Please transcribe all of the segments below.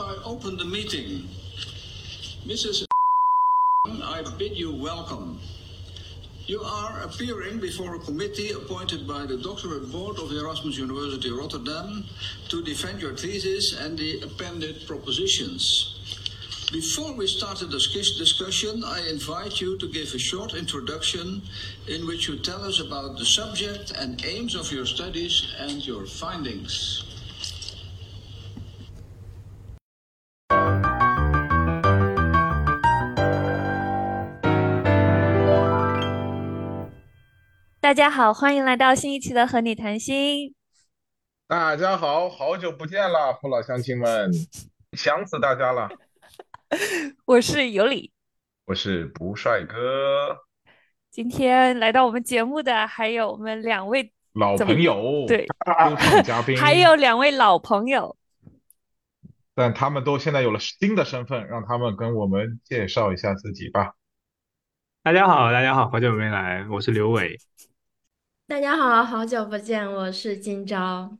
hereby open the meeting. Mrs. I bid you welcome. You are appearing before a committee appointed by the doctorate board of Erasmus University Rotterdam to defend your thesis and the appended propositions. Before we start the discussion, I invite you to give a short introduction in which you tell us about the subject and aims of your studies and your findings. 大家好，欢迎来到新一期的和你谈心。大家好，好久不见了，父老乡亲们，想死大家了。我是尤里，我是不帅哥，今天来到我们节目的还有我们两位老朋友，对，嘉宾，还有两位老朋友。但他们都现在有了新的身份，让他们跟我们介绍一下自己吧。大家好，大家好，好久没来，我是刘伟。大家好，好久不见，我是今朝。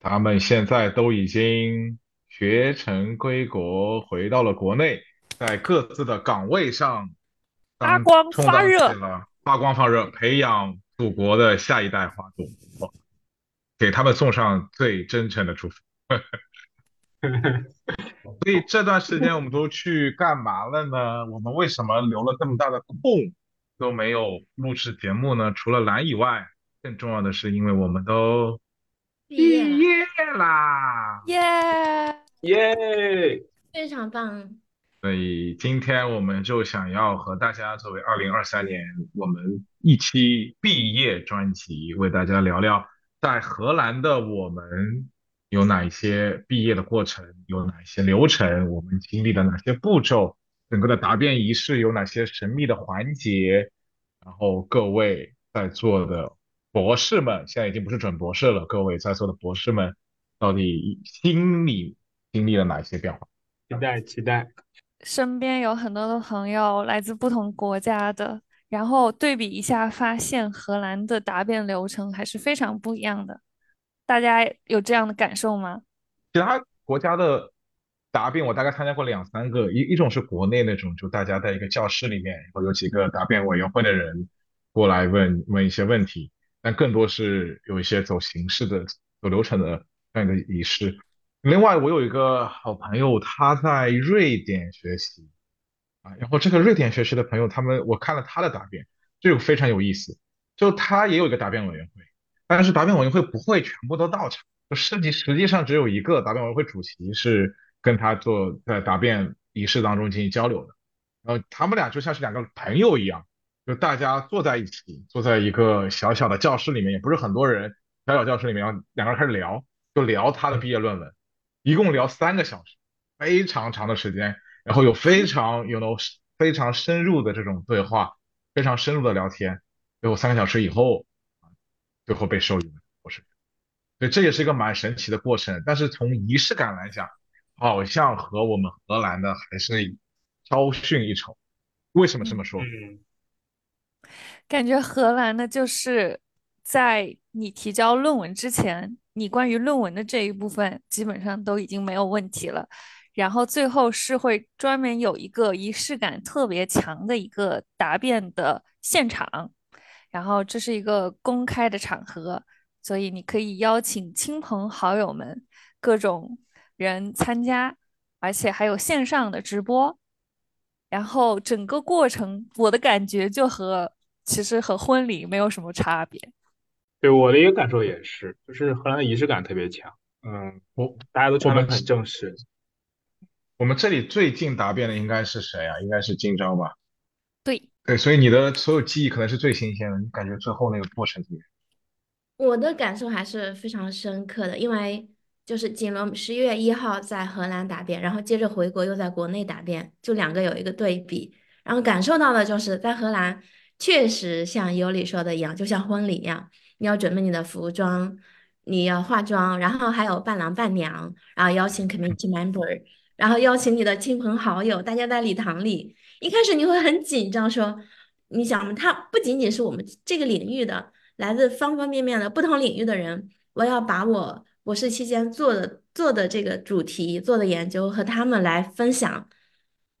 他们现在都已经学成归国，回到了国内，在各自的岗位上当发光充当发热了发光发热，培养祖国的下一代花朵，给他们送上最真诚的祝福。所以这段时间我们都去干嘛了呢？我们为什么留了这么大的空都没有录制节目呢？除了懒以外，更重要的是因为我们都毕业了，毕业啦。耶！耶！非常棒。所以今天我们就想要和大家作为二零二三年我们一期毕业专辑，为大家聊聊在荷兰的我们有哪一些毕业的过程，有哪一些流程，我们经历了哪些步骤，整个的答辩仪式有哪些神秘的环节，然后各位在座的博士们，现在已经不是准博士了，各位在座的博士们到底心里经历了哪些变化？期待期待。身边有很多的朋友来自不同国家的，然后对比一下，发现荷兰的答辩流程还是非常不一样的。大家有这样的感受吗？其他国家的答辩，我大概参加过两三个，一一种是国内那种，就大家在一个教室里面，然后有几个答辩委员会的人过来问问一些问题，但更多是有一些走形式的、走流程的这样一个仪式。另外，我有一个好朋友，他在瑞典学习啊，然后这个瑞典学习的朋友，他们我看了他的答辩，这个非常有意思，就他也有一个答辩委员会。但是答辩委员会不会全部都到场，就实际实际上只有一个答辩委员会主席是跟他做在答辩仪式当中进行交流的，然后他们俩就像是两个朋友一样，就大家坐在一起，坐在一个小小的教室里面，也不是很多人，小小教室里面，然后两个人开始聊，就聊他的毕业论文，一共聊三个小时，非常长的时间，然后有非常有 know 非常深入的这种对话，非常深入的聊天，最后三个小时以后。最后被授予了博士，所以这也是一个蛮神奇的过程。但是从仪式感来讲，好像和我们荷兰的还是稍逊一筹。为什么这么说？嗯，感觉荷兰的就是在你提交论文之前，你关于论文的这一部分基本上都已经没有问题了。然后最后是会专门有一个仪式感特别强的一个答辩的现场。然后这是一个公开的场合，所以你可以邀请亲朋好友们各种人参加，而且还有线上的直播。然后整个过程，我的感觉就和其实和婚礼没有什么差别。对我的一个感受也是，就是荷兰的仪式感特别强。嗯，我大家都穿我们得很正式。我们这里最近答辩的应该是谁啊？应该是今朝吧？对，对，所以你的所有记忆可能是最新鲜的，你感觉最后那个过程怎么样？我的感受还是非常深刻的，因为就是锦龙十一月一号在荷兰答辩，然后接着回国又在国内答辩，就两个有一个对比，然后感受到的就是在荷兰确实像尤里说的一样，就像婚礼一样，你要准备你的服装，你要化妆，然后还有伴郎伴娘，然后邀请 committee member，然后邀请你的亲朋好友，大家在礼堂里。一开始你会很紧张，说，你想，他不仅仅是我们这个领域的，来自方方面面的不同领域的人，我要把我博士期间做的做的这个主题做的研究和他们来分享，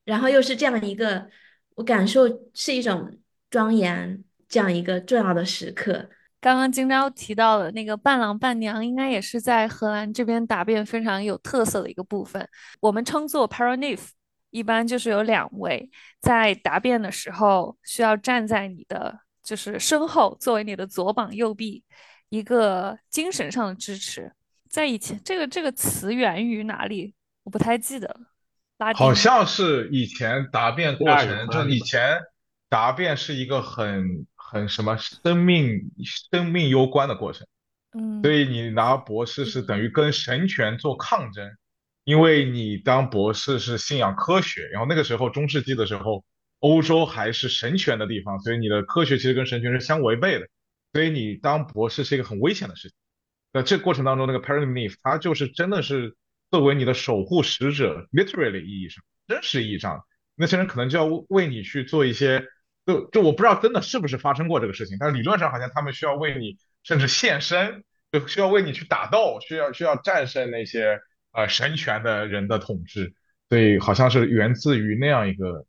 然后又是这样一个，我感受是一种庄严这样一个重要的时刻。刚刚金钊提到的那个伴郎伴娘，应该也是在荷兰这边答辩非常有特色的一个部分。我们称作 paranif，一般就是有两位在答辩的时候需要站在你的就是身后，作为你的左膀右臂，一个精神上的支持。在以前，这个这个词源于哪里？我不太记得了。拉丁好像是以前答辩过程，就以前答辩是一个很很什么生命生命攸关的过程，嗯所以你拿博士是等于跟神权做抗争，因为你当博士是信仰科学，然后那个时候中世纪的时候，欧洲还是神权的地方，所以你的科学其实跟神权是相违背的，所以你当博士是一个很危险的事情。那这过程当中，那个 paranif 它就是真的是作为你的守护使者，literally 意义上，真实意义上，那些人可能就要为你去做一些，就就我不知道真的是不是发生过这个事情，但是理论上好像他们需要为你甚至献身，就需要为你去打斗，需要需要战胜那些呃神权的人的统治，所以好像是源自于那样一个。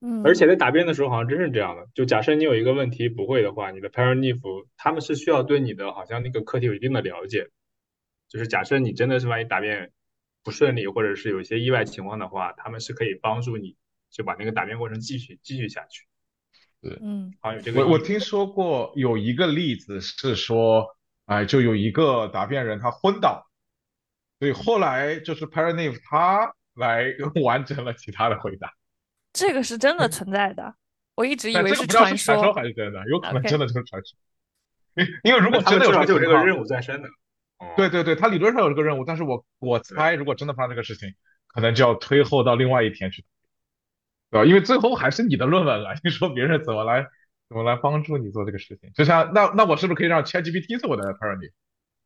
嗯，而且在答辩的时候好像真是这样的，就假设你有一个问题不会的话，你的 paranif 他们是需要对你的好像那个课题有一定的了解，就是假设你真的是万一答辩不顺利，或者是有一些意外情况的话，他们是可以帮助你就把那个答辩过程继续继续下去，对嗯。好像有这个我我听说过有一个例子是说，哎、就有一个答辩人他昏倒，所以后来就是 paranif 他来 完成了其他的回答。这个是真的存在的，我一直以为是传传说还是真的，有可能真的就是传说。因 因为如果他真的有就有这这个任务在身的。哦对对对，他理论上有这个任务，但是我我猜如果真的发生这个事情，可能就要推后到另外一天去，对吧？因为最后还是你的论文了，你说别人怎么来怎么来帮助你做这个事情？就像那那我是不是可以让 ChatGPT 做我的？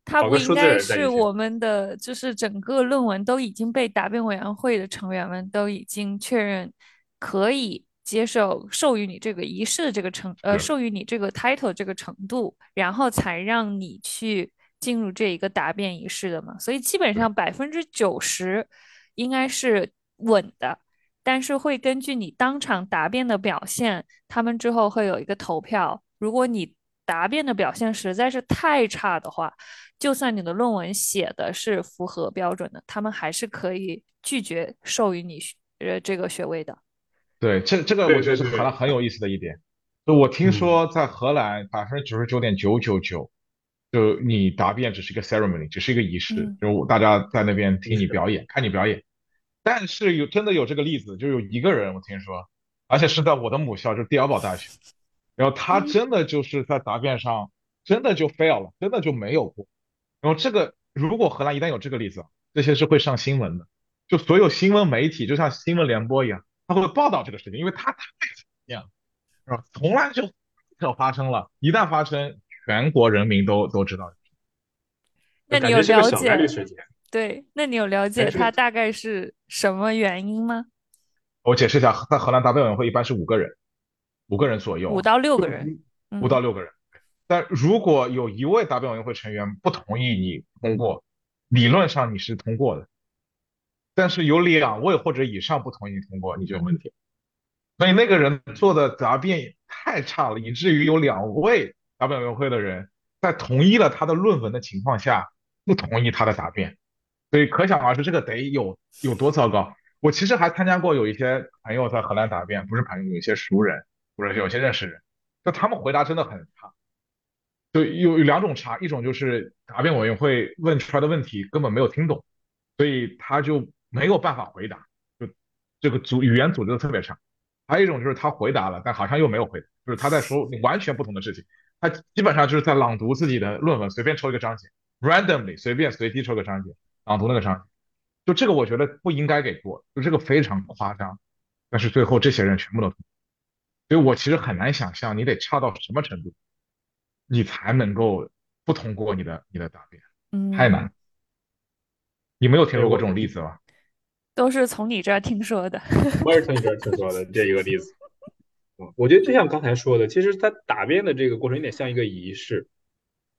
它不应该是我们的，就是整个论文都已经被答辩委员会的成员们都已经确认可以接受授予你这个仪式的这个程，呃，授予你这个 title 这个程度，然后才让你去进入这一个答辩仪式的嘛。所以基本上百分之九十应该是稳的。但是会根据你当场答辩的表现，他们之后会有一个投票。如果你答辩的表现实在是太差的话，就算你的论文写的是符合标准的，他们还是可以拒绝授予你学呃这个学位的。对，这这个我觉得是对。对荷兰很有意思的一点。就我听嗯。说在荷兰百分之九十九点九九九，就你答辩只是一个 ceremony，只是一个仪式嗯，就大家在那边听你表演，看你表演。但是有真的有这个例子，就有一个人我听说，而且是在我的母校，就是蒂尔堡大学，然后他嗯。真的就是在答辩上真的就 fail 了，真的就没有过。然后这个如果荷兰一旦有这个例子，这些是会上新闻的，就所有新闻媒体就像新闻联播一样，他会报道这个事情，因为他太常见了，是吧？从来就没有发生了，一旦发生，全国人民都都知道。那你有了小概率解？事件。对，那你有了解是它大概是什么原因吗？我解释一下，在荷兰答辩委员会一般是五个人，五个人左右，五到六个人。五到嗯六个人。但如果有一位答辩委员会成员不同意你通过，理论上你是通过的，但是有两位或者以上不同意通过，你就有问题。所以那个人做的答辩太差了，以至于有两位答辩委员会的人在同意了他的论文的情况下，不同意他的答辩。所以可想而知，这个得有有多糟糕。我其实还参加过有一些朋友在荷兰答辩，不是朋友，有一些熟人或者有些认识人，就他们回答真的很差。就有有两种差，一种就是答辩委员会问出来的问题根本没有听懂，所以他就没有办法回答，就这个组语言组织的特别差。还有一种就是他回答了，但好像又没有回答，就是他在说 完全不同的事情，他基本上就是在朗读自己的论文，随便抽一个章节，randomly 随便随机抽个章节，朗读那个章节。就这个我觉得不应该给过，就这个非常夸张。但是最后这些人全部都通过，所以我其实很难想象你得差到什么程度，你才能够不通过你的你的答辩，嗯，太难。你没有听说过这种例子吧？都是从你这儿听说的。我也是从你这儿听说的这一个例子。嗯，我觉得就像刚才说的，其实他答辩的这个过程有点像一个仪式，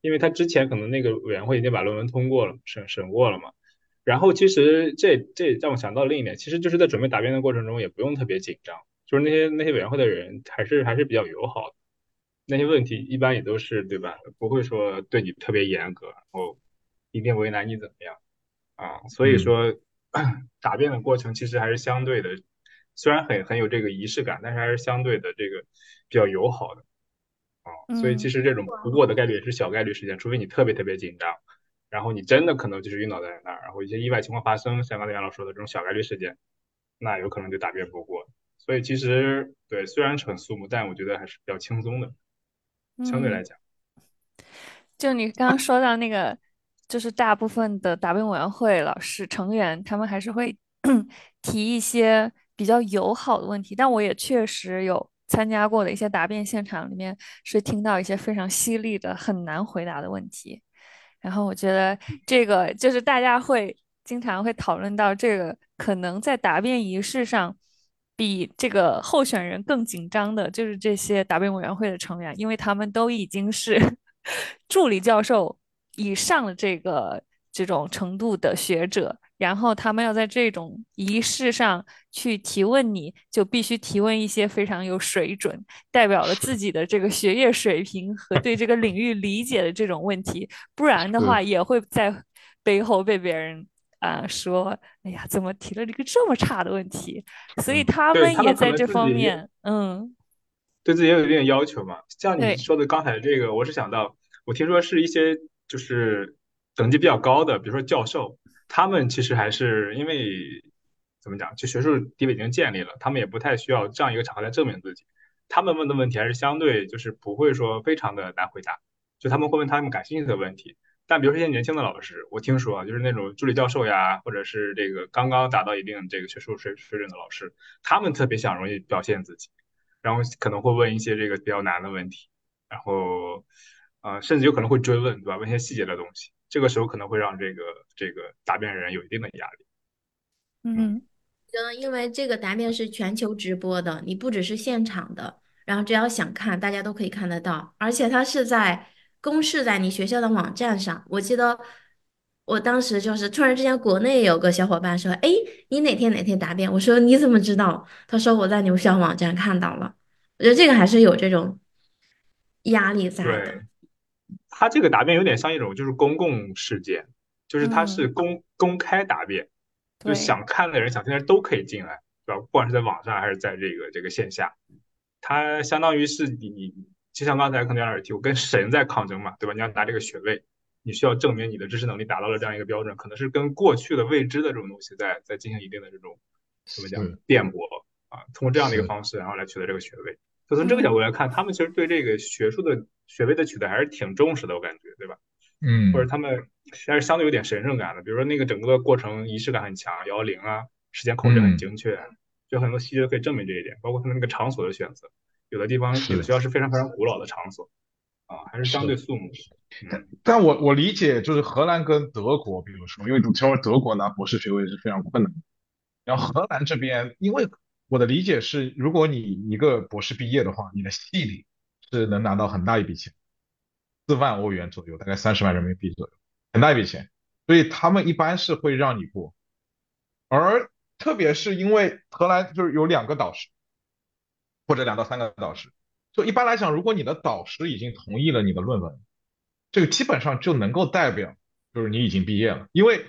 因为他之前可能那个委员会已经把论文通过了，审审过了嘛。然后其实这这让我想到另一点，其实就是在准备答辩的过程中也不用特别紧张，就是那些那些委员会的人还是还是比较友好的，那些问题一般也都是对吧？不会说对你特别严格，然后一定为难你怎么样啊？所以说 答辩的过程其实还是相对的，虽然很很有这个仪式感，但是还是相对的这个比较友好的啊。所以其实这种不过的概率也是小概率事件，除非你特别特别紧张。然后你真的可能就是晕倒在那儿，然后一些意外情况发生，像刚才杨老师说的这种小概率事件，那有可能就答辩不过。所以其实对，虽然很肃穆，但我觉得还是比较轻松的，相对来讲。就你刚刚说到那个，就是大部分的答辩委员会老师成员，他们还是会 提一些比较友好的问题。但我也确实有参加过的一些答辩现场里面，是听到一些非常犀利的、很难回答的问题。然后我觉得这个就是大家会经常会讨论到这个，可能在答辩仪式上比这个候选人更紧张的，就是这些答辩委员会的成员，因为他们都已经是 助理教授以上的这个这种程度的学者。然后他们要在这种仪式上去提问，你就必须提问一些非常有水准、代表了自己的这个学业水平和对这个领域理解的这种问题，不然的话也会在背后被别人啊说：“哎呀，怎么提了这个这么差的问题？”所以他们也在这方面，嗯，对自己也有一定要求嘛。像你说的刚才这个，我是想到，我听说是一些就是等级比较高的，比如说教授。他们其实还是因为怎么讲，就学术地位已经建立了，他们也不太需要这样一个场合来证明自己。他们问的问题还是相对就是不会说非常的难回答，就他们会问他们感兴趣的问题。但比如说一些年轻的老师，我听说啊，就是那种助理教授呀，或者是这个刚刚达到一定这个学术水水准的老师，他们特别想容易表现自己，然后可能会问一些这个比较难的问题，然后呃，甚至有可能会追问，对吧？问一些细节的东西。这个时候可能会让这个这个答辩人有一定的压力。嗯，嗯，因为这个答辩是全球直播的，你不只是现场的，然后只要想看，大家都可以看得到，而且它是在公示在你学校的网站上。我记得我当时就是突然之间，国内有个小伙伴说：“哎，你哪天哪天答辩？”我说：“你怎么知道？”他说：“我在你们学校网站看到了。”我觉得这个还是有这种压力在的。他这个答辩有点像一种就是公共事件，就是他是公公开答辩，就想看的人、想听的人都可以进来，对吧？不管是在网上还是在这个这个线下，他相当于是你你，就像刚才可能有点提，我跟神在抗争嘛，对吧？你要拿这个学位，你需要证明你的知识能力达到了这样一个标准，可能是跟过去的未知的这种东西在在进行一定的这种怎么讲辩驳啊，通过这样的一个方式，然后来取得这个学位。就从这个角度来看，他们其实对这个学术的学位的取得还是挺重视的，我感觉，对吧？嗯，或者他们还是相对有点神圣感的。比如说那个整个过程仪式感很强，幺幺零啊，时间控制很精确，就很多细节可以证明这一点。包括他们那个场所的选择，有的地方有的学校是非常非常古老的场所，啊，还是相对肃穆。但但我我理解，就是荷兰跟德国，比如说，因为你听说德国拿博士学位是非常困难，然后荷兰这边因为。我的理解是，如果你一个博士毕业的话，你的系里是能拿到很大一笔钱，四万欧元左右，大概三十万人民币左右，很大一笔钱。所以他们一般是会让你过，而特别是因为荷兰就是有两个导师，或者两到三个导师，就一般来讲，如果你的导师已经同意了你的论文，这个基本上就能够代表就是你已经毕业了，因为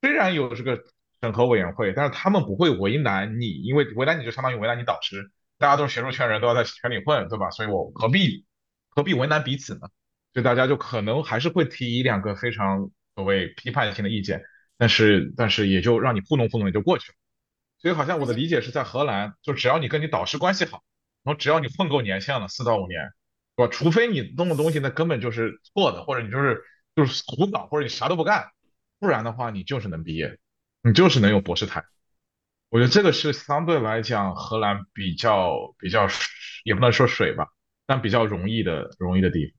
虽然有这个。审核委员会，但是他们不会为难你，因为为难你就相当于为难你导师。大家都是学术圈人，都要在圈里混，对吧？所以我何必何必为难彼此呢？所以大家就可能还是会提一两个非常所谓批判性的意见，但是但是也就让你糊弄糊弄也就过去了。所以好像我的理解是在荷兰，就只要你跟你导师关系好，然后只要你混够年限了，四到五年，是吧？除非你弄的东西那根本就是错的，或者你就是就是胡搞，或者你啥都不干，不然的话你就是能毕业。你就是能有博士台，我觉得这个是相对来讲荷兰比较比较，也不能说水吧，但比较容易的容易的地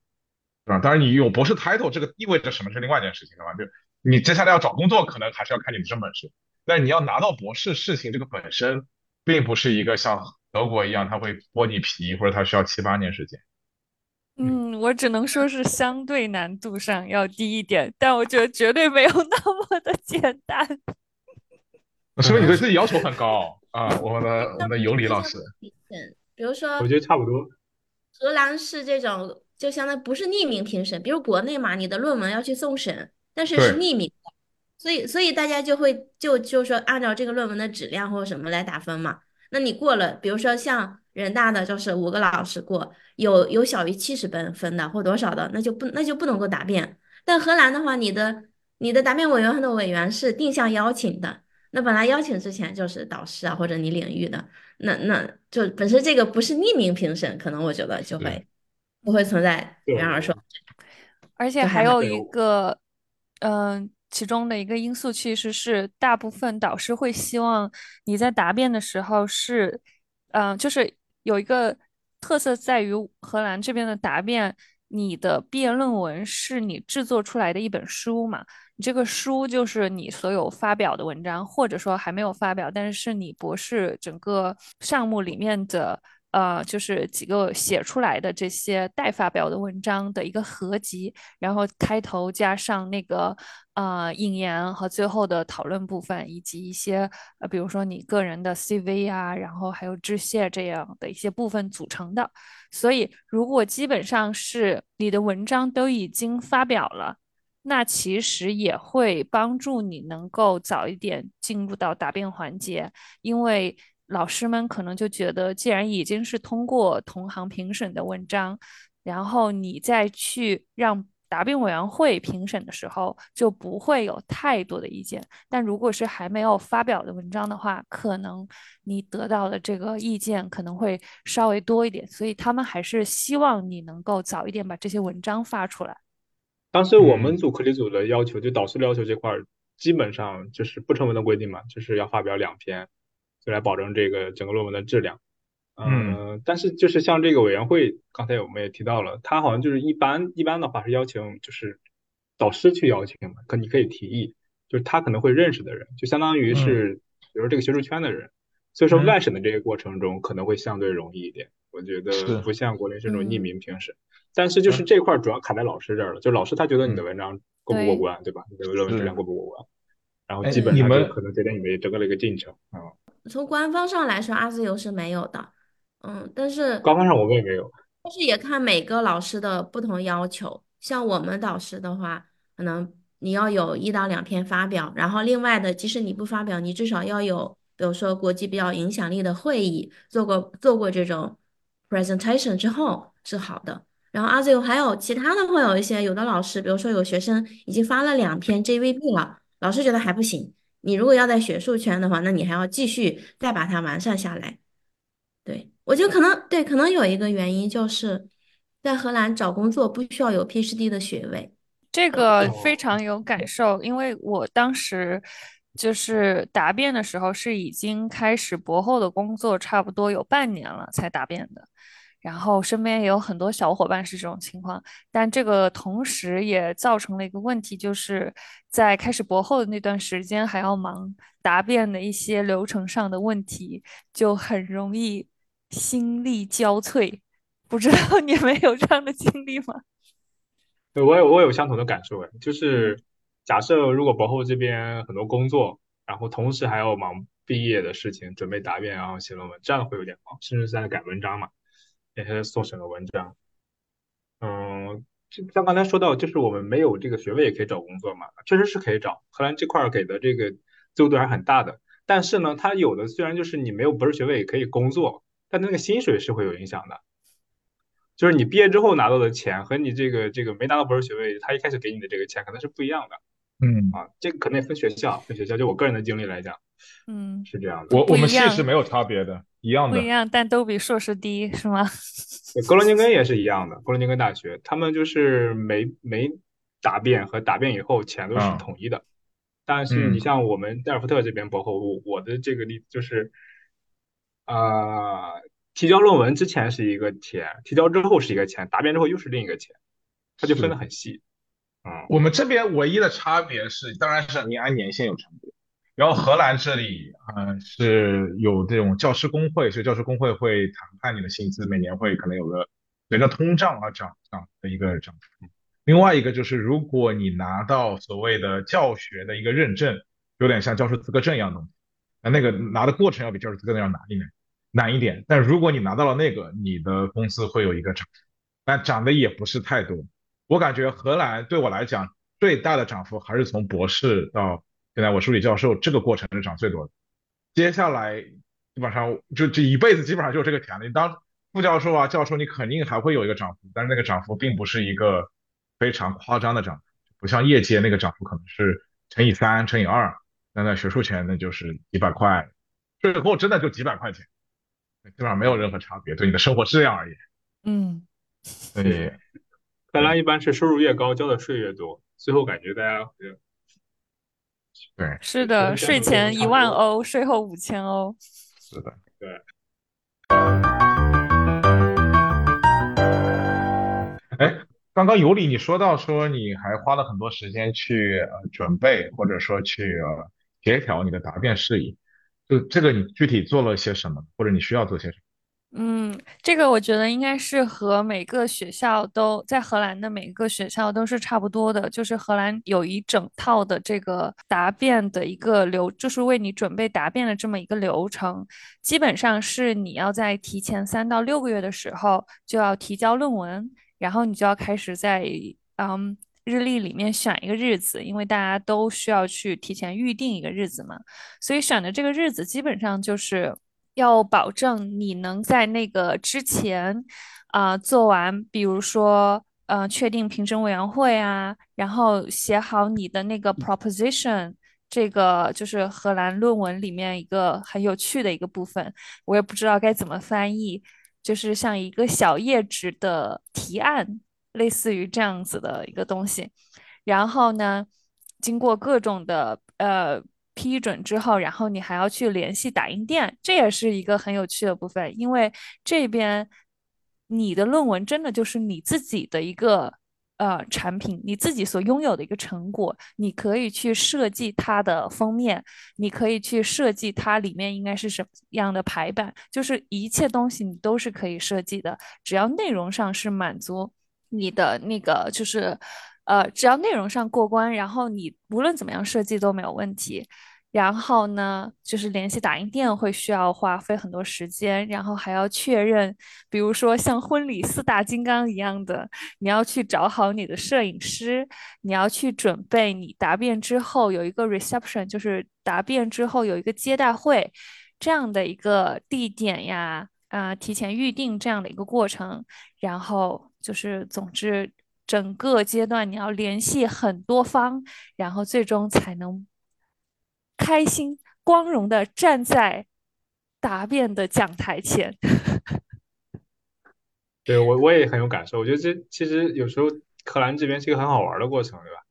方，啊？当然你有博士 title 这个意味着什么是另外一件事情，对吧？就你接下来要找工作，可能还是要看你的真本事。但你要拿到博士事情这个本身，并不是一个像德国一样，他会剥你皮，或者他需要七八年时间。嗯，我只能说是相对难度上要低一点，但我觉得绝对没有那么的简单。是不是你对自己要求很高啊？我们的我们的尤里老师，比如说，我觉得差不多。荷兰是这种，就相当于不是匿名评审，比如国内嘛，你的论文要去送审，但是是匿名的，所以所以大家就会就就说按照这个论文的质量或者什么来打分嘛。那你过了，比如说像人大的就是五个老师过，有有小于七十分分的或多少的，那就不那就不能够答辩。但荷兰的话，你的你的答辩委员会的委员是定向邀请的。那本来邀请之前就是导师啊，或者你领域的，那那就本身这个不是匿名评审，可能我觉得就会不会存在。比方说，而且还有一个，嗯，其中的一个因素其实是大部分导师会希望你在答辩的时候是，嗯，就是有一个特色在于荷兰这边的答辩，你的毕业论文是你制作出来的一本书嘛。这个书就是你所有发表的文章，或者说还没有发表，但是是你博士整个项目里面的，呃，就是几个写出来的这些待发表的文章的一个合集，然后开头加上那个呃引言和最后的讨论部分，以及一些呃，比如说你个人的 CV 啊，然后还有致谢这样的一些部分组成的。所以，如果基本上是你的文章都已经发表了。那其实也会帮助你能够早一点进入到答辩环节，因为老师们可能就觉得，既然已经是通过同行评审的文章，然后你再去让答辩委员会评审的时候，就不会有太多的意见。但如果是还没有发表的文章的话，可能你得到的这个意见可能会稍微多一点，所以他们还是希望你能够早一点把这些文章发出来。当时我们组课题组的要求，就导师的要求这块儿，基本上就是不成文的规定嘛，就是要发表两篇，就来保证这个整个论文的质量。嗯，但是就是像这个委员会，刚才我们也提到了，他好像就是一般一般的话是邀请就是导师去邀请嘛，可你可以提议，就是他可能会认识的人，就相当于是比如这个学术圈的人，所以说外审的这个过程中可能会相对容易一点，我觉得不像国内这种匿名评审。但是就是这块主要卡在老师这儿了，就老师他觉得你的文章过不过关，对吧？你的论文质量过不过关？然后基本上就可能决定你们也整个了一个进程啊。从官方上来说，阿自由是没有的，嗯，但是官方上我们也没有。但是也看每个老师的不同要求，像我们导师的话，可能你要有一到两篇发表，然后另外的，即使你不发表，你至少要有，比如说国际比较影响力的会议做过做过这种 presentation 之后是好的。然后阿自由还有其他的会有一些，有的老师，比如说有学生已经发了两篇 JVB 了，老师觉得还不行。你如果要在学术圈的话，那你还要继续再把它完善下来。对我觉得可能对，可能有一个原因就是在荷兰找工作不需要有 PhD 的学位，这个非常有感受，因为我当时就是答辩的时候是已经开始博后的工作，差不多有半年了才答辩的。然后身边也有很多小伙伴是这种情况，但这个同时也造成了一个问题，就是在开始博后的那段时间还要忙答辩的一些流程上的问题，就很容易心力交瘁。不知道 你们有这样的经历吗？对，我有我有相同的感受哎，就是假设如果博后这边很多工作，然后同时还要忙毕业的事情，准备答辩，然后写论文，这样会有点忙，甚至在改文章嘛。那些送审的文章，嗯，就像刚才说到，就是我们没有这个学位也可以找工作嘛，确实是可以找。荷兰这块给的这个自由度还是很大的，但是呢，它有的虽然就是你没有博士学位也可以工作，但那个薪水是会有影响的。就是你毕业之后拿到的钱和你这个这个没拿到博士学位，他一开始给你的这个钱可能是不一样的。嗯啊，这个可能也分学校，分学校。就我个人的经历来讲，嗯，是这样的。我我们系是没有差别的，一样的。不一样，但都比硕士低，是吗？格罗宁根也是一样的，格罗宁根大学，他们就是没没答辩和答辩以后钱都是统一的。但是你像我们戴尔福特这边，博后我我的这个例子就是，啊，提交论文之前是一个钱，提交之后是一个钱，答辩之后又是另一个钱，它就分得很细。嗯我们这边唯一的差别是，当然是你按年限有差别。然后荷兰这里，嗯，是有这种教师工会，所以教师工会会谈判你的薪资，每年会可能有个随着通胀而涨涨的一个涨幅。另外一个就是，如果你拿到所谓的教学的一个认证，有点像教师资格证一样东西，那那个拿的过程要比教师资格证要难一点，难一点。但如果你拿到了那个，你的工资会有一个涨，但涨的也不是太多。我感觉荷兰对我来讲最大的涨幅还是从博士到现在我助理教授这个过程是涨最多的。接下来基本上就这一辈子基本上就是这个钱了。你当副教授啊、教授，你肯定还会有一个涨幅，但是那个涨幅并不是一个非常夸张的涨幅，不像业界那个涨幅可能是乘以三、乘以二。那在学术圈那就是几百块，最后真的就几百块钱，基本上没有任何差别，对你的生活质量而言。嗯，对。本来一般是收入越高，交的税越多，最后感觉大家对，是的，税前一万欧，税后五千欧。是的，对。哎，刚刚尤里你说到说你还花了很多时间去呃准备，或者说去呃协调你的答辩事宜，就这个你具体做了些什么，或者你需要做些什么？嗯，这个我觉得应该是和每个学校都在荷兰的每个学校都是差不多的，就是荷兰有一整套的这个答辩的一个流，就是为你准备答辩的这么一个流程。基本上是你要在提前三到六个月的时候就要提交论文，然后你就要开始在嗯日历里面选一个日子，因为大家都需要去提前预定一个日子嘛，所以选的这个日子基本上就是。要保证你能在那个之前，啊，做完，比如说，呃，确定评审委员会啊，然后写好你的那个 proposition，这个就是荷兰论文里面一个很有趣的一个部分，我也不知道该怎么翻译，就是像一个小页纸的提案，类似于这样子的一个东西。然后呢，经过各种的，呃。批准之后，然后你还要去联系打印店，这也是一个很有趣的部分，因为这边你的论文真的就是你自己的一个呃产品，你自己所拥有的一个成果，你可以去设计它的封面，你可以去设计它里面应该是什么样的排版，就是一切东西你都是可以设计的，只要内容上是满足你的那个就是。呃，只要内容上过关，然后你无论怎么样设计都没有问题。然后呢，就是联系打印店会需要花费很多时间，然后还要确认，比如说像婚礼四大金刚一样的，你要去找好你的摄影师，你要去准备你答辩之后有一个 reception，就是答辩之后有一个接待会这样的一个地点呀，啊，提前预定这样的一个过程，然后就是总之。整个阶段你要联系很多方，然后最终才能开心光荣的站在答辩的讲台前。对我我也很有感受，我觉得这其实有时候柯兰这边是一个很好玩的过程，对吧？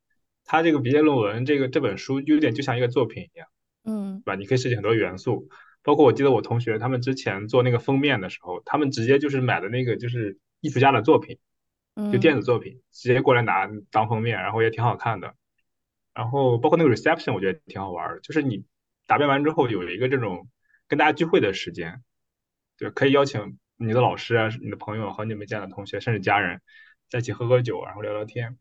他这个毕业论文这个这本书有点就像一个作品一样，嗯，对吧？你可以设计很多元素，包括我记得我同学他们之前做那个封面的时候，他们直接就是买的那个就是艺术家的作品。就电子作品直接过来拿当封面，然后也挺好看的。然后包括那个 reception，我觉得挺好玩的，就是你答辩完之后有一个这种跟大家聚会的时间，对，可以邀请你的老师啊、你的朋友、好久没见的同学，甚至家人，在一起喝喝酒，然后聊聊天。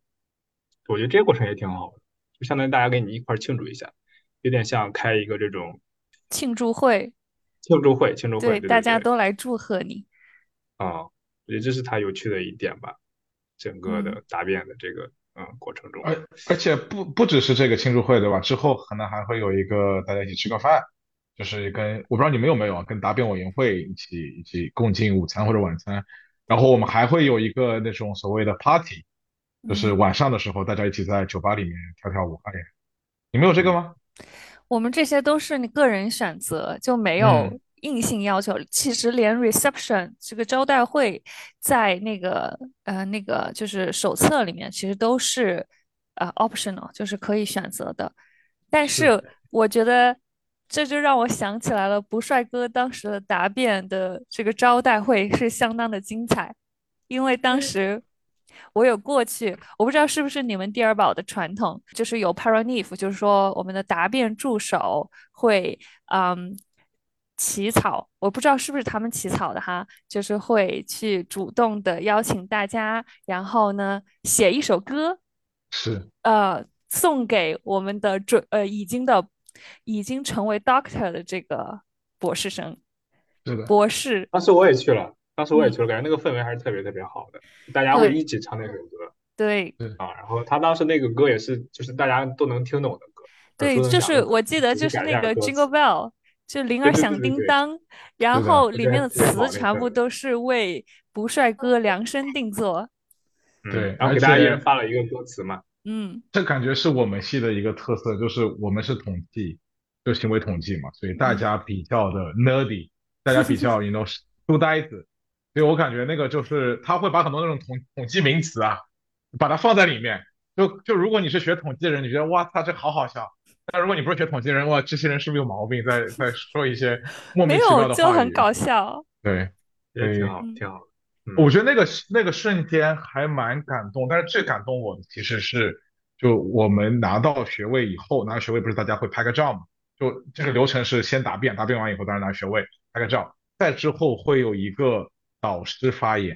我觉得这个过程也挺好的，就相当于大家跟你一块庆祝一下，有点像开一个这种庆祝会。庆祝会，庆祝会，对，大家都来祝贺你。啊，我觉得这是它有趣的一点吧。整个的答辩的这个嗯过程中，而而且不不只是这个庆祝会对吧？之后可能还会有一个大家一起吃个饭，就是跟我不知道你们有没有啊，跟答辩委员会一起一起共进午餐或者晚餐，然后我们还会有一个那种所谓的 party，就是晚上的时候大家一起在酒吧里面跳跳舞。哎，你们有这个吗？我们这些都是你个人选择，就没有。硬性要求，其实连 reception 这个招待会，在那个呃那个就是手册里面，其实都是呃 optional，就是可以选择的。但是我觉得这就让我想起来了，不帅哥当时的答辩的这个招待会是相当的精彩，因为当时我有过去，我不知道是不是你们第二宝的传统，就是有 p a r a n i f 就是说我们的答辩助手会嗯。起草，我不知道是不是他们起草的哈，就是会去主动的邀请大家，然后呢写一首歌，是。呃，送给我们的准呃已经的已经成为 doctor 的这个博士生是的，博士，当时我也去了，当时我也嗯去了，感觉那个氛围还是特别特别好的，大家会一起唱那首歌对啊。然后他当时那个歌也是，就是大家都能听懂的歌，对，就是我记得就是那个 Jingle Bell，就铃儿响对对对叮当，然后里面的词全部都是为不帅哥量身定做，嗯对然后给大家一人发了一个歌词嘛，嗯这感觉是我们系的一个特色，就是我们是统计，就行为统计嘛，所以大家比较的 nerdy，大家比较 you know 书呆子，所以我感觉那个就是他会把很多那种统统计名词啊，把它放在里面。就就如果你是学统计的人，你觉得哇，他，这好好笑。但如果你不是学统计的人，哇，这些人是不是有毛病，在在说一些 莫没名其妙有就的话就？很搞笑，对，也挺好嗯，挺好的。嗯我觉得那个那个瞬间还蛮感动，但是最感动我的其实是，就我们拿到学位以后，拿到学位不是大家会拍个照嘛？就这个流程是先答辩，答辩完以后当然拿学位，拍个照，再之后会有一个导师发言，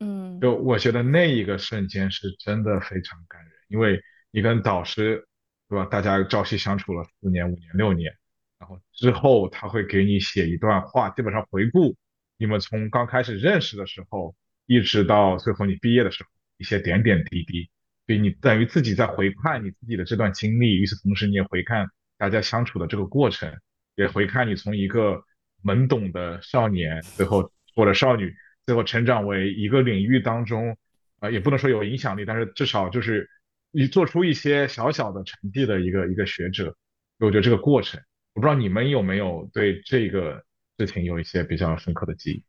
嗯就我觉得那一个瞬间是真的非常感人，因为你跟导师，对吧？大家朝夕相处了四年、五年、六年，然后之后他会给你写一段话，基本上回顾你们从刚开始认识的时候，一直到最后你毕业的时候一些点点滴滴，所以你等于自己在回看你自己的这段经历，与此同时你也回看大家相处的这个过程，也回看你从一个懵懂的少年，最后或者少女。最后成长为一个领域当中，呃，也不能说有影响力，但是至少就是你做出一些小小的成绩的一个一个学者。我觉得这个过程，我不知道你们有没有对这个事情有一些比较深刻的记忆。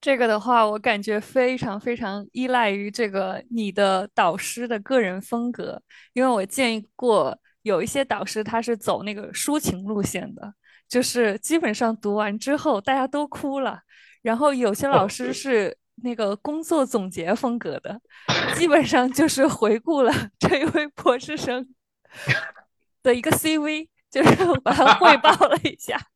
这个的话，我感觉非常非常依赖于这个你的导师的个人风格，因为我见过有一些导师他是走那个抒情路线的，就是基本上读完之后大家都哭了，然后有些老师是那个工作总结风格的，基本上就是回顾了 这一位博士生的一个 CV，就是 把他汇报了一下。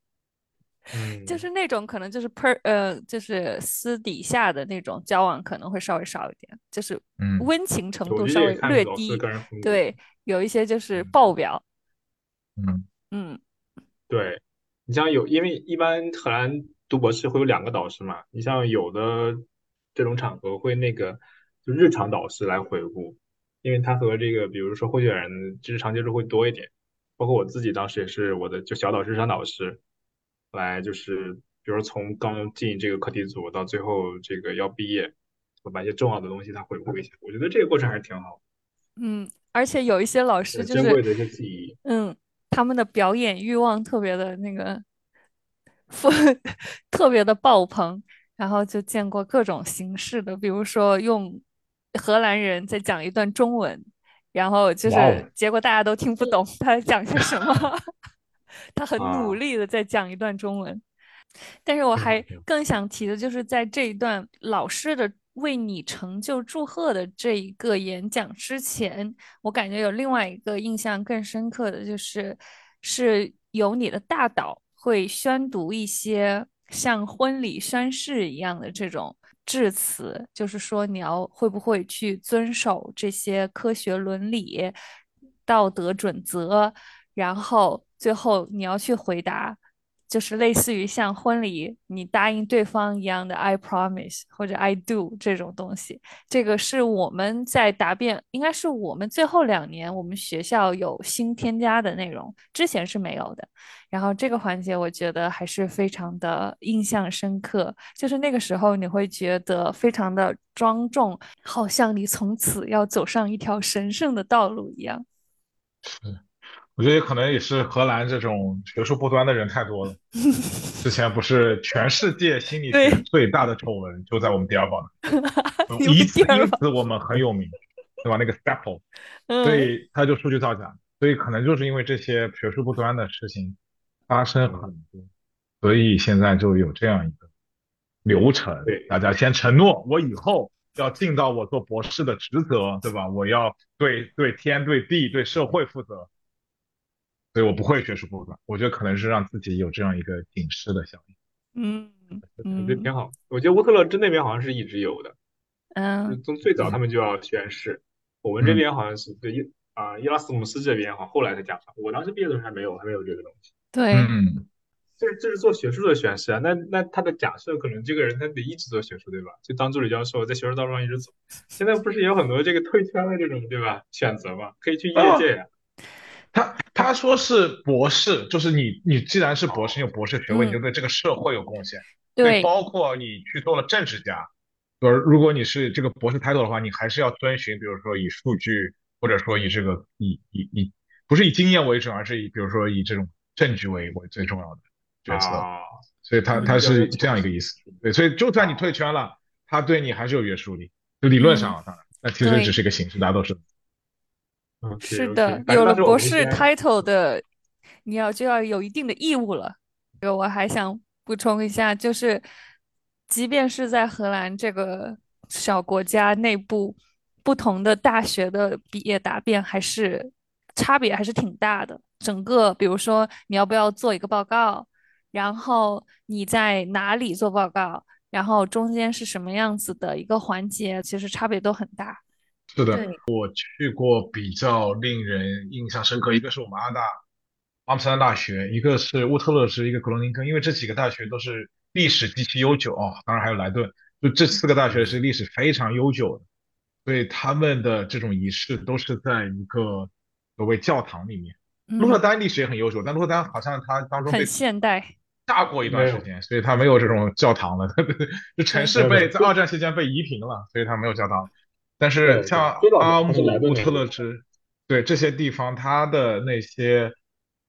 嗯，就是那种可能就是 per 呃，就是私底下的那种交往可能会稍微少一点，就是嗯温情程度稍微略低。对，有一些就是嗯爆表，嗯嗯对，你像有，因为一般荷兰读博士会有两个导师嘛，你像有的这种场合会那个就日常导师来回顾，因为他和这个比如说候选人日常接触会多一点，包括我自己当时也是我的就小导师、日常导师来就是比如说从刚进这个课题组到最后这个要毕业，我把一些重要的东西他回顾一下，我觉得这个过程还是挺好嗯，而且有一些老师，就是珍贵的一些记忆。嗯，他们的表演欲望特别的那个，特别的爆棚，然后就见过各种形式的，比如说用荷兰人在讲一段中文，然后就是结果大家都听不懂他在讲些什么，他很努啊力的在讲一段中文。但是我还更想提的就是在这一段老师的为你成就祝贺的这一个演讲之前，我感觉有另外一个印象更深刻的就是，是有你的大导会宣读一些像婚礼宣誓一样的这种致辞，就是说你要会不会去遵守这些科学伦理、道德准则，然后最后你要去回答。就是类似于像婚礼你答应对方一样的 I promise 或者 I do 这种东西，这个是我们在答辩，应该是我们最后两年我们学校有新添加的内容，之前是没有的。然后这个环节我觉得还是非常的印象深刻，就是那个时候你会觉得非常的庄重，好像你从此要走上一条神圣的道路一样。我觉得可能也是荷兰这种学术不端的人太多了。之前不是全世界心理学最大的丑闻就在我们第二榜，你们以此第二榜因此我们很有名，对吧？那个 Staple，嗯，所以他就数据造假，所以可能就是因为这些学术不端的事情发生很多，所以现在就有这样一个流程对，大家先承诺我以后要尽到我做博士的职责，对吧？我要对对天、对地、对社会负责，所以我不会学术播客。我觉得可能是让自己有这样一个警示的效应。嗯我觉得挺嗯好。我觉得乌特勒支那边好像是一直有的，嗯从最早他们就要宣誓，我们这嗯边好像是对伊啊伊拉斯姆斯这边好像后来才加上，我当时毕业的时候还没有还没有这个东西。对，嗯，这这是做学术的宣誓啊，那那他的假设可能这个人他得一直做学术，对吧？就当助理教授，在学术道路上一直走。现在不是也有很多这个退圈的这种，对吧？选择嘛，可以去业界呀。他他说是博士，就是你你既然是博士，你有博士学位，你就嗯对这个社会有贡献。对，包括你去做了政治家，而，如果你是这个博士 title 的话，你还是要遵循，比如说以数据，或者说以这个以以以不是以经验为准，而是以比如说以这种证据为为最重要的决策。啊，所以他嗯他是这样一个意思。对，所以就算你退圈了，他对你还是有约束力，就理论上啊当然，那其实只是一个形式，大家都知是的，有了博士前 title 的，你要就要有一定的义务了。这个我还想补充一下，就是即便是在荷兰这个小国家内部，不同的大学的毕业答辩还是差别还是挺大的。整个，比如说你要不要做一个报告，然后你在哪里做报告，然后中间是什么样子的一个环节，其实差别都很大。是的，我去过比较令人印象深刻，一个是我们阿大阿姆斯特丹大学，一个是乌特勒支，一个格罗宁根，因为这几个大学都是历史极其悠久哦，当然还有莱顿，就这四个大学是历史非常悠久的，所以他们的这种仪式都是在一个所谓教堂里面。鹿特嗯，丹历史也很悠久，但鹿特丹好像它当中很被现代。炸过一段时间，所以它没有这种教堂了。就城市被在二战期间被夷平了，所以它没有教堂。但是像阿姆乌特勒支，对这些地方，它的那些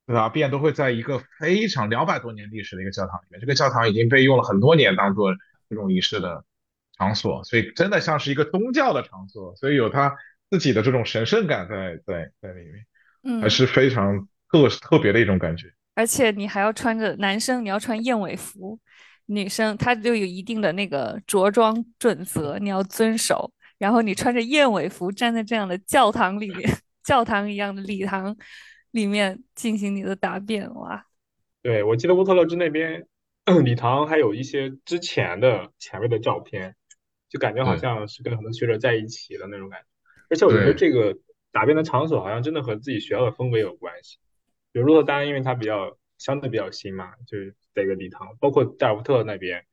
答辩都会在一个非常两百多年历史的一个教堂里面，这个教堂已经被用了很多年当做这种仪式的场所，所以真的像是一个宗教的场所，所以有它自己的这种神圣感在在在里面，嗯还嗯，是非常特特别的一种感觉。而且你还要穿着，男生你要穿燕尾服，女生她就有一定的那个着装准则，你要遵守。然后你穿着燕尾服站在这样的教堂里面，教堂一样的礼堂里面进行你的答辩，哇，对，我记得乌特勒支那边礼堂还有一些之前的前辈的照片，就感觉好像是跟很多学者在一起的那种感觉。而且我觉得这个答辩的场所好像真的和自己学校的风格有关系。比如鹿特丹，因为它比较相对比较新嘛，就是这个礼堂，包括戴尔福特那边，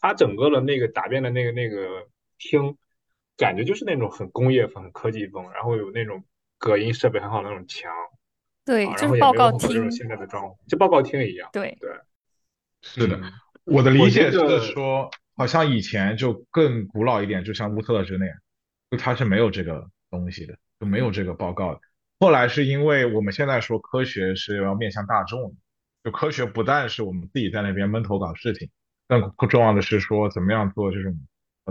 它整个的那个答辩的那个那个厅，感觉就是那种很工业风、很科技风，然后有那种隔音设备很好的那种墙对，就是报告后也没有很多这种厅，现在的装潢，就报告厅一样。对，对，是的，嗯，我的理我解是说，好像以前就更古老一点，就像乌特勒支那样，就它是没有这个东西的，就没有这个报告的。后来是因为我们现在说科学是要面向大众的，就科学不但是我们自己在那边闷头搞事情，更更重要的是说怎么样做这种呃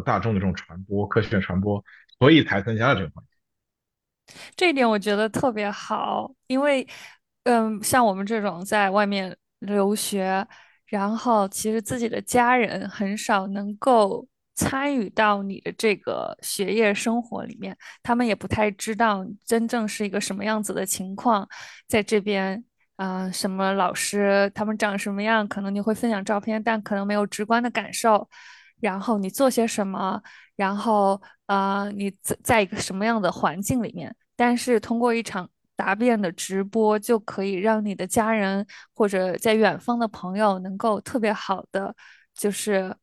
大众的这种传播，科学传播，所以才增加了这个环节。这一点我觉得特别好，因为，嗯，像我们这种在外面留学，然后其实自己的家人很少能够参与到你的这个学业生活里面，他们也不太知道真正是一个什么样子的情况，在这边，啊、什么老师他们长什么样，可能你会分享照片，但可能没有直观的感受。然后你做些什么，然后呃，你在在一个什么样的环境里面，但是通过一场答辩的直播，就可以让你的家人或者在远方的朋友能够特别好的就是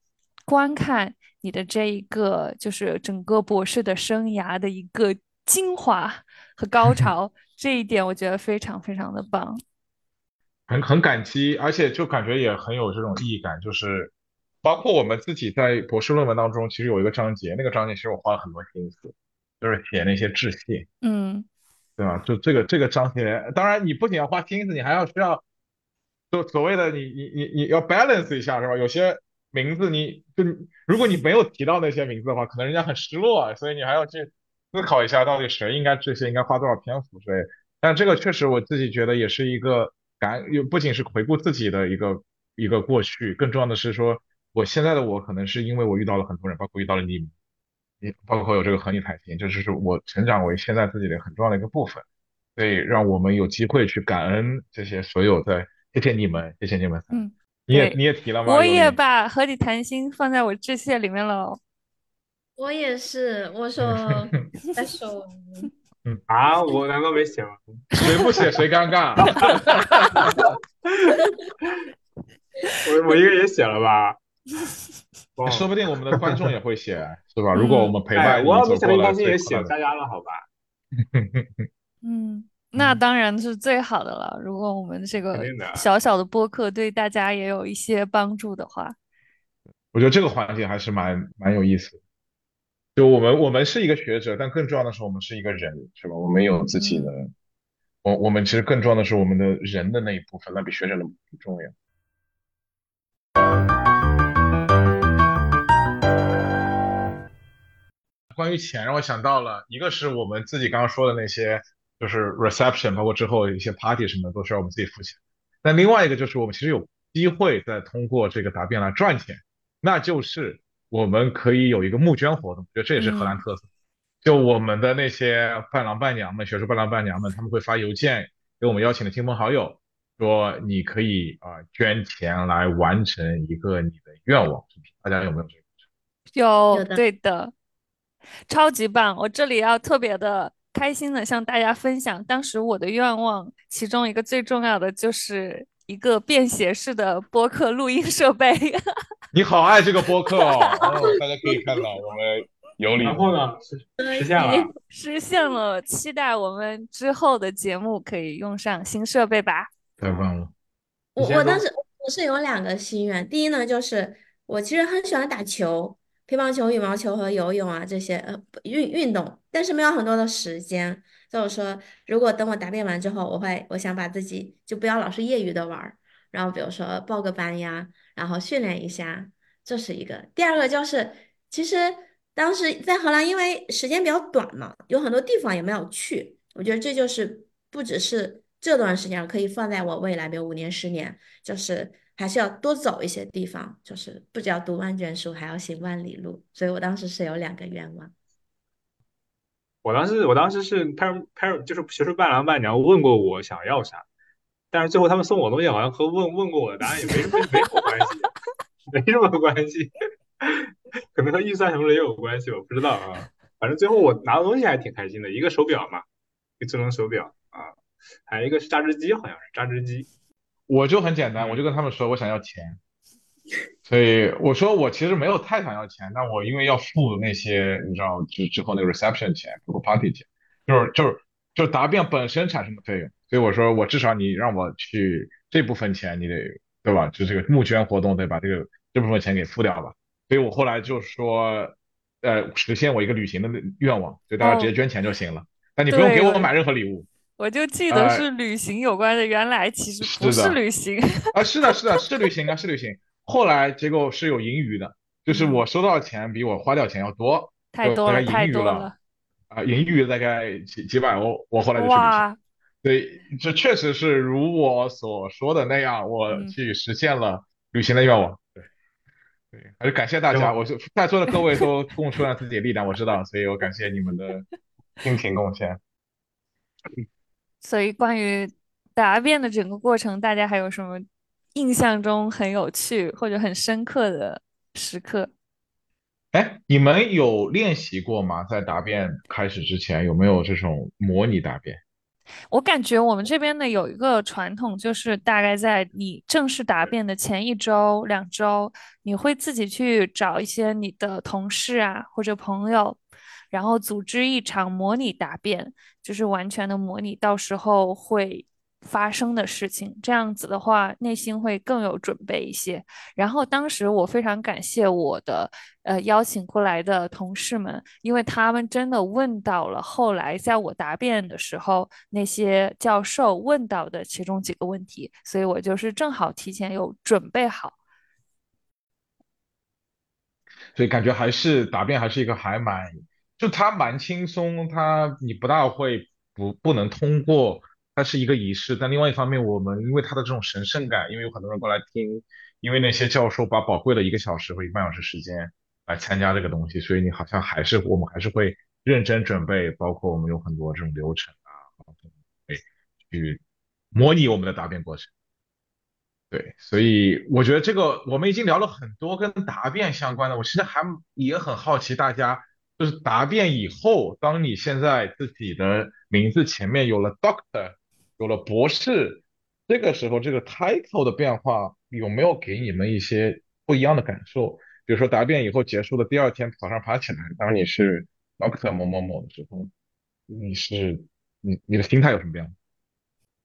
观看你的这一个就是整个博士的生涯的一个精华和高 潮，这一点我觉得非常非常的棒。很很感激，而且就感觉也很有这种意义感，就是包括我们自己在博士论文当中，其实有一个章节，那个章节其实我花了很多心思，就是写那些致谢，嗯对吧？就这个这个章节，当然你不仅要花心思，你还要需要就所谓的你你你你要 balance 一下，是吧？有些名字你就如果你没有提到那些名字的话，可能人家很失落啊，所以你还要去思考一下，到底谁应该致谢应该花多少篇幅之类的。但这个确实我自己觉得也是一个感，又不仅是回顾自己的一个一个过去，更重要的是说，我现在的我可能是因为我遇到了很多人，包括遇到了你，你包括有这个和你谈心，这就是我成长为现在自己的很重要的一个部分。所以让我们有机会去感恩这些所有的，谢谢你们，谢谢你们。嗯，你也对你也提了吗？我有你也把和你谈心放在我致谢里面了。我也是，我说 在说 啊，我难道没写吗？谁不写谁尴尬。我我应该也写了吧？说不定我们的观众也会写，是吧？如果我们陪哎，伴你我要走过了没写一封信最快乐也写大家了，好吧？嗯，那当然是最好的了。如果我们这个小小的播客对大家也有一些帮助的话，我觉得这个环节还是蛮蛮有意思的。就我们我们是一个学者，但更重要的是我们是一个人，是吧？我们有自己的，我我们其实更重要的是我们的人的那一部分，那比学者的不重要。关于钱，让我想到了一个是我们自己刚刚说的那些，就是 reception，包括之后一些 party 什么的，都需要我们自己付钱。那另外一个就是我们其实有机会再通过这个答辩来赚钱，那就是我们可以有一个募捐活动，我觉得这也是荷兰特色。就我们的那些伴郎伴娘们、学术伴郎伴娘们，他们会发邮件给我们邀请的亲朋好友，说你可以啊、捐钱来完成一个你的愿望。大家有没有这个？有有的对的，超级棒！我这里要特别的开心的向大家分享，当时我的愿望，其中一个最重要的就是一个便携式的播客录音设备。你好爱这个播客哦，哦大家可以看到我们有礼然后呢，实 实现了。实现了，期待我们之后的节目可以用上新设备吧。太棒了。我我当时我是有两个心愿，第一呢，就是我其实很喜欢打球，乒乓球、羽毛球和游泳啊这些呃运运动，但是没有很多的时间。所以我说，如果等我答辩完之后，我会我想把自己就不要老是业余的玩儿，然后比如说报个班呀，然后训练一下，这是一个。第二个就是，其实当时在荷兰，因为时间比较短嘛，有很多地方也没有去。我觉得这就是不只是这段时间可以放在我未来，比如五年、十年，就是还是要多走一些地方，就是不只要读万卷书，还要行万里路。所以我当时是有两个愿望。我当时我当时是 par par 就是学术伴郎伴娘问过我想要啥，但是最后他们送我东西好像和问问过我的答案也没什么没什么关系，没什么关系，可能和预算什么的也有关系，我不知道啊。反正最后我拿的东西还挺开心的，一个手表嘛，一个智能手表啊，还有一个是榨汁机，好像是榨汁机。我就很简单，我就跟他们说我想要钱，所以我说我其实没有太想要钱，但我因为要付那些你知道，就之后那个 reception 钱，包括 party 钱，就是就是就是答辩本身产生的费用，所以我说我至少你让我去这部分钱你得对吧？就这个募捐活动得把这个这部分钱给付掉吧，所以我后来就说，呃，实现我一个旅行的愿望，就大家直接捐钱就行了，但你不用给我买任何礼物。我就记得呃是旅行有关的，原来其实不是是的旅行。啊，是的，是的，是旅行啊，是旅行。后来结果是有盈余的，就是嗯我收到的钱比我花掉钱要多，就大概太多了，太盈余了多了！啊，盈余大概几几百欧，我后来就去旅行。哇，对，这确实是如我所说的那样，我嗯去实现了旅行的愿望。对，对，还是感谢大家，我是在座的各位都 贡献了自己的力量，我知道，所以我感谢你们的辛勤贡献。所以关于答辩的整个过程，大家还有什么印象中很有趣或者很深刻的时刻？哎，你们有练习过吗？在答辩开始之前，有没有这种模拟答辩？我感觉我们这边呢有一个传统，就是大概在你正式答辩的前一周、两周，你会自己去找一些你的同事啊或者朋友，然后组织一场模拟答辩，就是完全的模拟，到时候会发生的事情。这样子的话，内心会更有准备一些。然后当时我非常感谢我的呃邀请过来的同事们，因为他们真的问到了后来在我答辩的时候那些教授问到的其中几个问题，所以我就是正好提前有准备好。所以感觉还是答辩还是一个还蛮，就它蛮轻松，它你不大会不不能通过，它是一个仪式。但另外一方面，我们因为它的这种神圣感，因为有很多人过来听，因为那些教授把宝贵的一个小时或一个半小时时间来参加这个东西，所以你好像还是我们还是会认真准备，包括我们有很多这种流程啊，包括会去模拟我们的答辩过程。对，所以我觉得这个我们已经聊了很多跟答辩相关的，我其实还也很好奇大家，就是答辩以后，当你现在自己的名字前面有了 Doctor，有了博士，这个时候这个 title 的变化有没有给你们一些不一样的感受？比如说答辩以后结束的第二天早上爬起来，当你是 Doctor 某某某的时候，你是你你的心态有什么变化？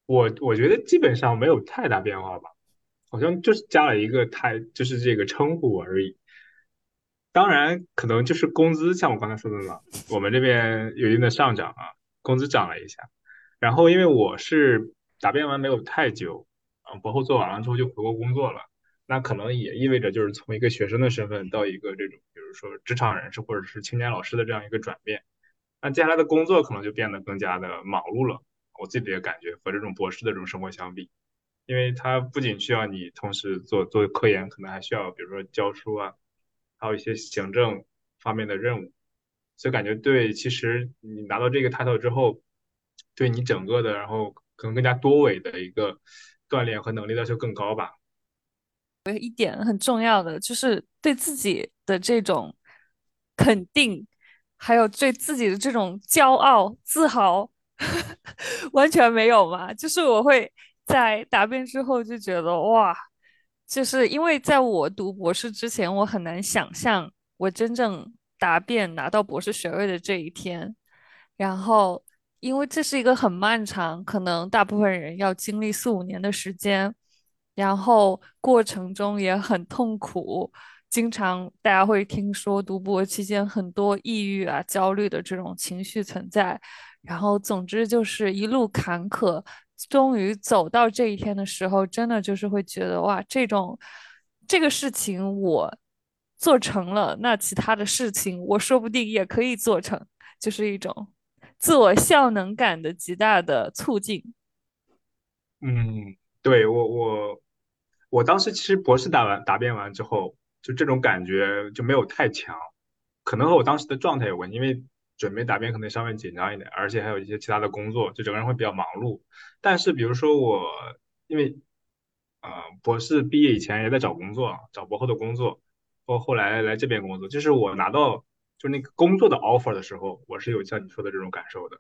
我我觉得基本上没有太大变化吧。好像就是加了一个太，就是这个称呼而已。当然，可能就是工资，像我刚才说的嘛，我们这边有一定的上涨啊，工资涨了一下。然后，因为我是答辩完没有太久，啊，博后做完了之后就回国工作了，那可能也意味着就是从一个学生的身份到一个这种，比如说职场人士或者是青年老师的这样一个转变。那接下来的工作可能就变得更加的忙碌了。我自己的感觉和这种博士的这种生活相比。因为它不仅需要你同时做做科研，可能还需要比如说教书啊，还有一些行政方面的任务，所以感觉对，其实你拿到这个 title 之后，对你整个的，然后可能更加多维的一个锻炼和能力要求更高吧。有一点很重要的就是对自己的这种肯定，还有对自己的这种骄傲、自豪，完全没有嘛？就是我会。在答辩之后就觉得哇，就是因为在我读博士之前，我很难想象我真正答辩拿到博士学位的这一天。然后，因为这是一个很漫长，可能大部分人要经历四五年的时间，然后过程中也很痛苦，经常大家会听说读博期间很多抑郁啊、焦虑的这种情绪存在。然后，总之就是一路坎坷。终于走到这一天的时候，真的就是会觉得哇，这种这个事情我做成了，那其他的事情我说不定也可以做成，就是一种自我效能感的极大的促进。嗯，对我我我当时其实博士答完答辩完之后，就这种感觉就没有太强，可能和我当时的状态有关，因为。准备答辩可能稍微紧张一点，而且还有一些其他的工作，就整个人会比较忙碌。但是比如说我，因为呃博士毕业以前也在找工作，找博后的工作，包括后来来这边工作，就是我拿到就那个工作的 offer 的时候，我是有像你说的这种感受的，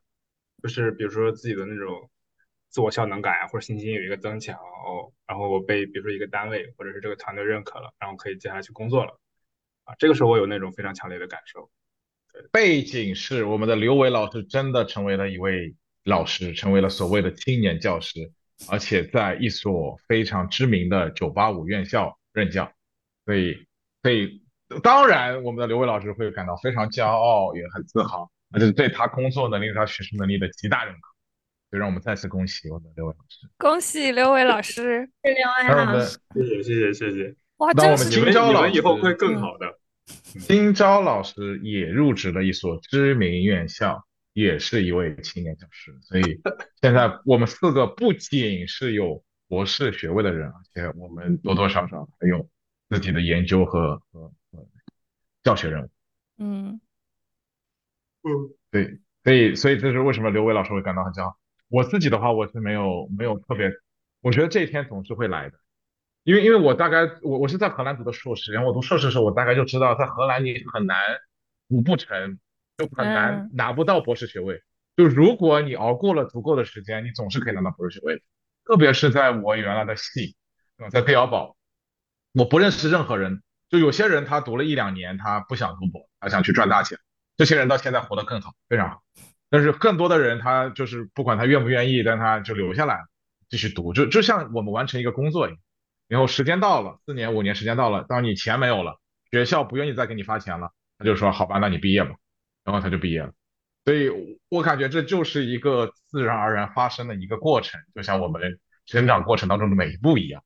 就是比如说自己的那种自我效能感啊，或者信心有一个增强哦，然后我被比如说一个单位或者是这个团队认可了，然后可以接下来去工作了啊，这个时候我有那种非常强烈的感受。背景是我们的刘伟老师真的成为了一位老师，成为了所谓的青年教师，而且在一所非常知名的985院校任教，所以，所以当然我们的刘伟老师会感到非常骄傲，也很自豪，而且对他工作能力、他学术能力的极大认可，就让我们再次恭喜我们的刘伟老师，恭喜刘伟老师，刘伟老师，谢谢谢谢谢谢，哇，那我们今朝老师以后会更好的。金钊老师也入职了一所知名院校，也是一位青年教师。所以现在我们四个不仅是有博士学位的人，而且我们多多少少还有自己的研究和和和教学任务。嗯嗯，对，所以所以这是为什么刘伟老师会感到很骄傲。我自己的话，我是没有没有特别，我觉得这一天总是会来的。因为因为我大概我我是在荷兰读的硕士，然后我读硕士的时候，我大概就知道在荷兰你很难读不成，就很难拿不到博士学位。就如果你熬过了足够的时间，你总是可以拿到博士学位的。特别是在我原来的系，在贝尔堡，我不认识任何人。就有些人他读了一两年，他不想读博，他想去赚大钱。这些人到现在活得更好，非常好。但是更多的人他就是不管他愿不愿意，但他就留下来继续读，就就像我们完成一个工作一样。然后时间到了，四年五年时间到了，当你钱没有了，学校不愿意再给你发钱了，他就说好吧，那你毕业吧，然后他就毕业了。所以我感觉这就是一个自然而然发生的一个过程，就像我们成长过程当中的每一步一样，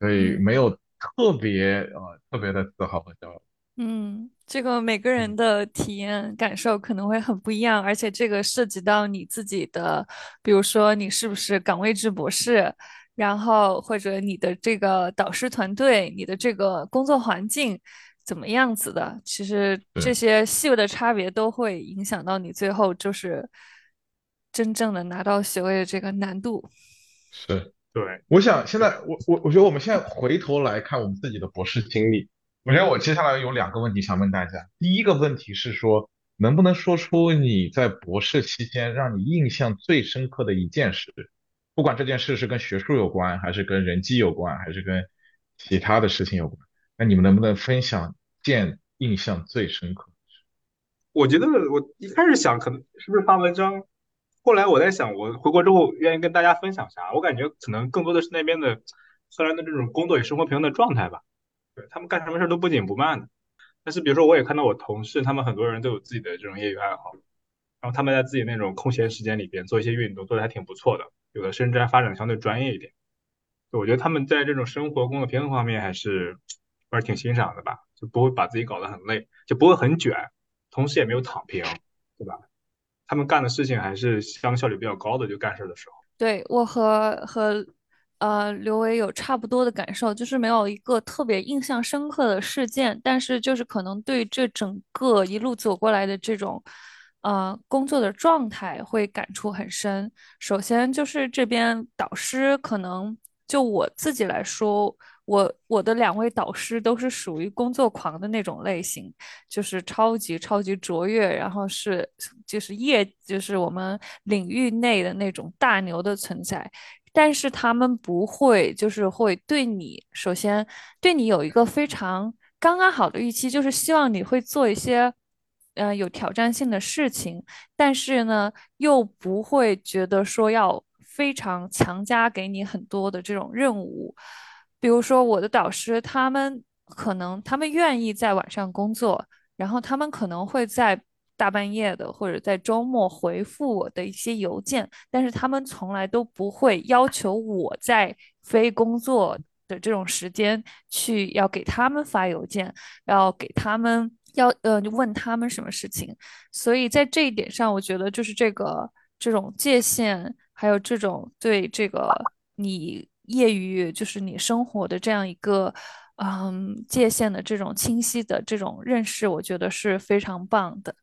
所以没有特别呃特别的自豪和骄傲。嗯，这个每个人的体验感受可能会很不一样，而且这个涉及到你自己的，比如说你是不是岗位制博士。然后或者你的这个导师团队，你的这个工作环境怎么样子的？其实这些细微的差别都会影响到你最后就是真正的拿到学位的这个难度。是。对，我想现在我我我觉得我们现在回头来看我们自己的博士经历，我觉得我接下来有两个问题想问大家。第一个问题是说，能不能说出你在博士期间让你印象最深刻的一件事？不管这件事是跟学术有关，还是跟人际有关，还是跟其他的事情有关，那你们能不能分享见印象最深刻的事？我觉得我一开始想，可能是不是发文章？后来我在想，我回国之后愿意跟大家分享啥？我感觉可能更多的是那边的荷兰的这种工作与生活平衡的状态吧。对他们干什么事都不紧不慢的。但是比如说，我也看到我同事，他们很多人都有自己的这种业余爱好，然后他们在自己那种空闲时间里边做一些运动，做的还挺不错的。有的甚至还发展相对专业一点。我觉得他们在这种生活工作平衡方面还是还是挺欣赏的吧，就不会把自己搞得很累，就不会很卷，同时也没有躺平，对吧？他们干的事情还是相对效率比较高的，就干事的时候。对我和和呃刘维有差不多的感受，就是没有一个特别印象深刻的事件，但是就是可能对这整个一路走过来的这种呃工作的状态会感触很深。首先就是这边导师，可能就我自己来说。我我的两位导师都是属于工作狂的那种类型，就是超级超级卓越，然后是就是业就是我们领域内的那种大牛的存在，但是他们不会就是会对你首先对你有一个非常刚刚好的预期，就是希望你会做一些呃有挑战性的事情，但是呢又不会觉得说要非常强加给你很多的这种任务。比如说，我的导师他们可能他们愿意在晚上工作，然后他们可能会在大半夜的或者在周末回复我的一些邮件，但是他们从来都不会要求我在非工作的这种时间去要给他们发邮件，要给他们要呃问他们什么事情。所以在这一点上，我觉得就是这个这种界限，还有这种对这个你。业余就是你生活的这样一个，嗯，界限的这种清晰的这种认识，我觉得是非常棒的。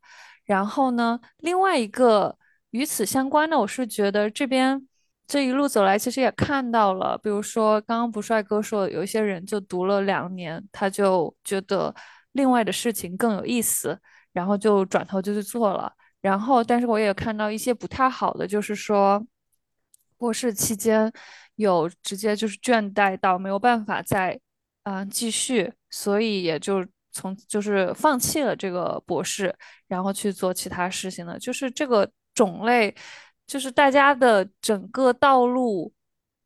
然后呢，另外一个与此相关的，我是觉得这边这一路走来，其实也看到了，比如说刚刚不帅哥说，有一些人就读了两年，他就觉得另外的事情更有意思，然后就转头就去做了。然后，但是我也看到一些不太好的，就是说博士期间。有直接就是倦怠到没有办法再啊继续，所以也就从就是放弃了这个博士，然后去做其他事情了。就是这个种类，就是大家的整个道路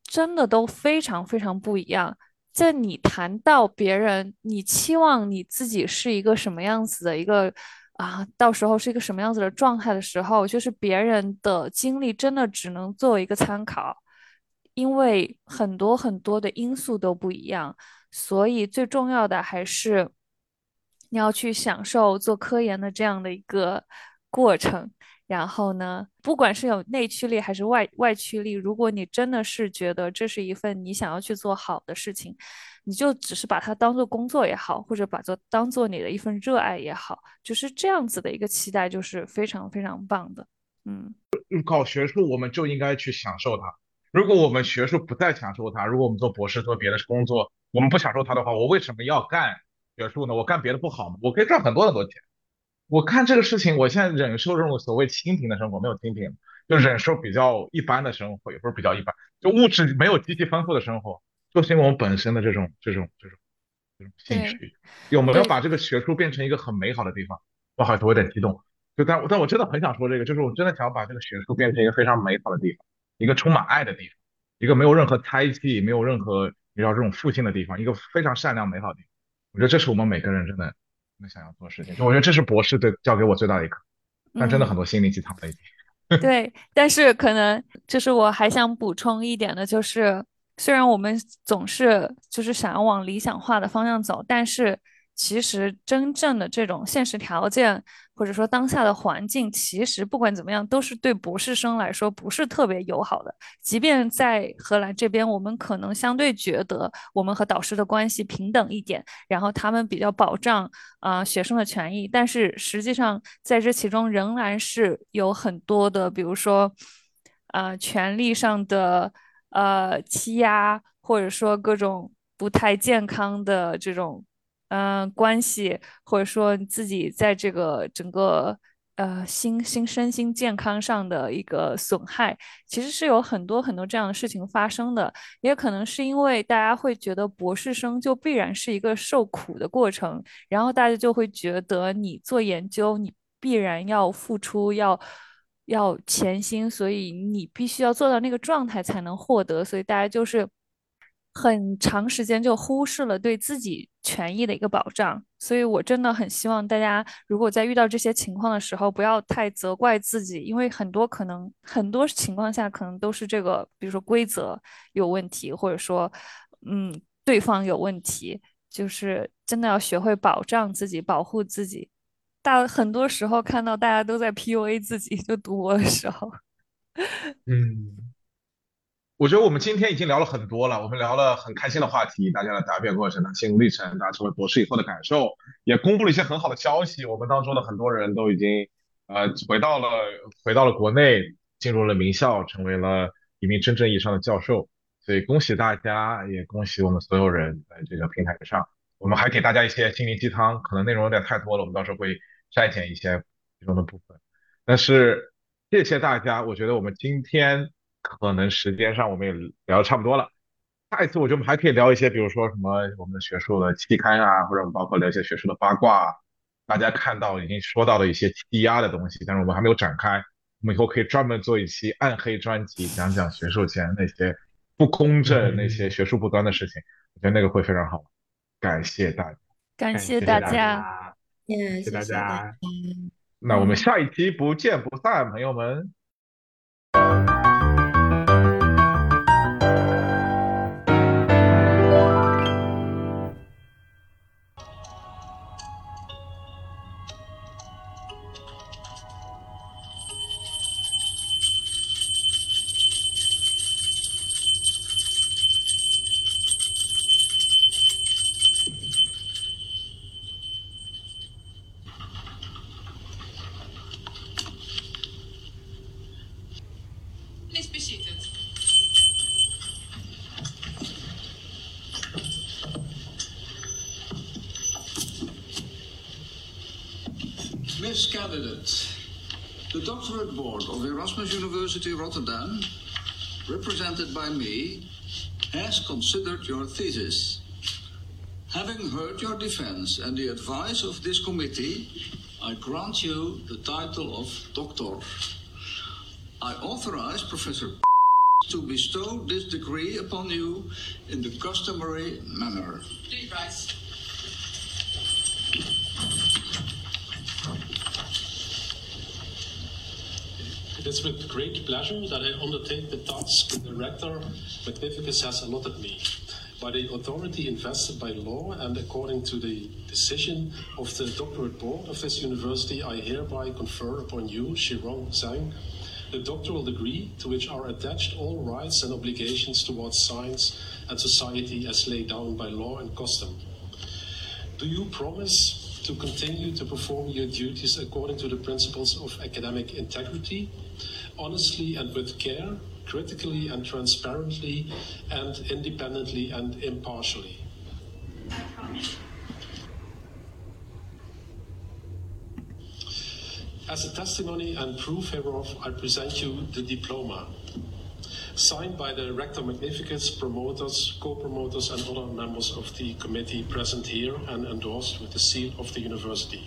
真的都非常非常不一样。在你谈到别人，你期望你自己是一个什么样子的一个啊，到时候是一个什么样子的状态的时候，就是别人的经历真的只能作为一个参考。因为很多很多的因素都不一样，所以最重要的还是你要去享受做科研的这样的一个过程。然后呢，不管是有内驱力还是外外驱力，如果你真的是觉得这是一份你想要去做好的事情，你就只是把它当做工作也好，或者把它当做你的一份热爱也好，就是这样子的一个期待，就是非常非常棒的。嗯，搞学术我们就应该去享受它。如果我们学术不再享受它，如果我们做博士做别的工作，我们不享受它的话，我为什么要干学术呢？我干别的不好吗？我可以赚很多很多钱。我看这个事情，我现在忍受这种所谓清贫的生活，没有清贫，就忍受比较一般的生活，也不是比较一般，就物质没有极其丰富的生活，就是因为我们本身的这种这种这种这种兴趣，有没有把这个学术变成一个很美好的地方？不好意思，我有点激动，就但但我真的很想说这个，就是我真的想要把这个学术变成一个非常美好的地方。一个充满爱的地方，一个没有任何猜忌、没有任何你知道这种负性的地方，一个非常善良美好的地方。我觉得这是我们每个人真的真想要做的事情。我觉得这是博士对教给我最大的一课，但真的很多心灵鸡汤了已经。嗯。对，但是可能就是我还想补充一点的，就是虽然我们总是就是想要往理想化的方向走，但是其实真正的这种现实条件，或者说当下的环境，其实不管怎么样，都是对博士生来说不是特别友好的。即便在荷兰这边，我们可能相对觉得我们和导师的关系平等一点，然后他们比较保障啊学生的权益，但是实际上在这其中仍然是有很多的，比如说啊权利上的呃欺压，或者说各种不太健康的这种。嗯，关系或者说自己在这个整个呃心心身心健康上的一个损害，其实是有很多很多这样的事情发生的。也可能是因为大家会觉得博士生就必然是一个受苦的过程，然后大家就会觉得你做研究你必然要付出，要要潜心，所以你必须要做到那个状态才能获得，所以大家就是。很长时间就忽视了对自己权益的一个保障，所以我真的很希望大家，如果在遇到这些情况的时候，不要太责怪自己，因为很多可能很多情况下可能都是这个，比如说规则有问题，或者说，嗯，对方有问题，就是真的要学会保障自己，保护自己。大很多时候看到大家都在 PUA 自己，就读博的时候，嗯。我觉得我们今天已经聊了很多了，我们聊了很开心的话题，大家的答辩过程、的心路历程，大家成为博士以后的感受，也公布了一些很好的消息。我们当中的很多人都已经呃回到了回到了国内，进入了名校，成为了一名真正意义上的教授。所以恭喜大家，也恭喜我们所有人在这个平台上。我们还给大家一些心灵鸡汤，可能内容有点太多了，我们到时候会筛选一些其中的部分。但是谢谢大家，我觉得我们今天。可能时间上我们也聊的差不多了，下一次我觉得我们还可以聊一些，比如说什么我们的学术的期刊啊，或者包括聊一些学术的八卦，大家看到已经说到的一些积压的东西，但是我们还没有展开，我们以后可以专门做一期暗黑专辑，讲讲学术前那些不公正、那些学术不端的事情，我觉得那个会非常好。感谢大家，感谢大家，谢谢大家。那我们下一期不见不散，朋友们。University Rotterdam, represented by me, has considered your thesis. Having heard your defense and the advice of this committee, I grant you the title of doctor. I authorize Professor to bestow this degree upon you in the customary manner. Please rise. It is with great pleasure that I undertake the task the Rector Magnificus has allotted me. By the authority invested by law and according to the decision of the doctorate board of this university, I hereby confer upon you, Shirong Zhang, the doctoral degree to which are attached all rights and obligations towards science and society as laid down by law and custom. Do you promise to continue to perform your duties according to the principles of academic integrity, honestly and with care, critically and transparently, and independently and impartially. As a testimony and proof hereof, I present you the diploma, signed by the Rector Magnificus, promoters, co-promoters, and other members of the committee present here and endorsed with the seal of the university.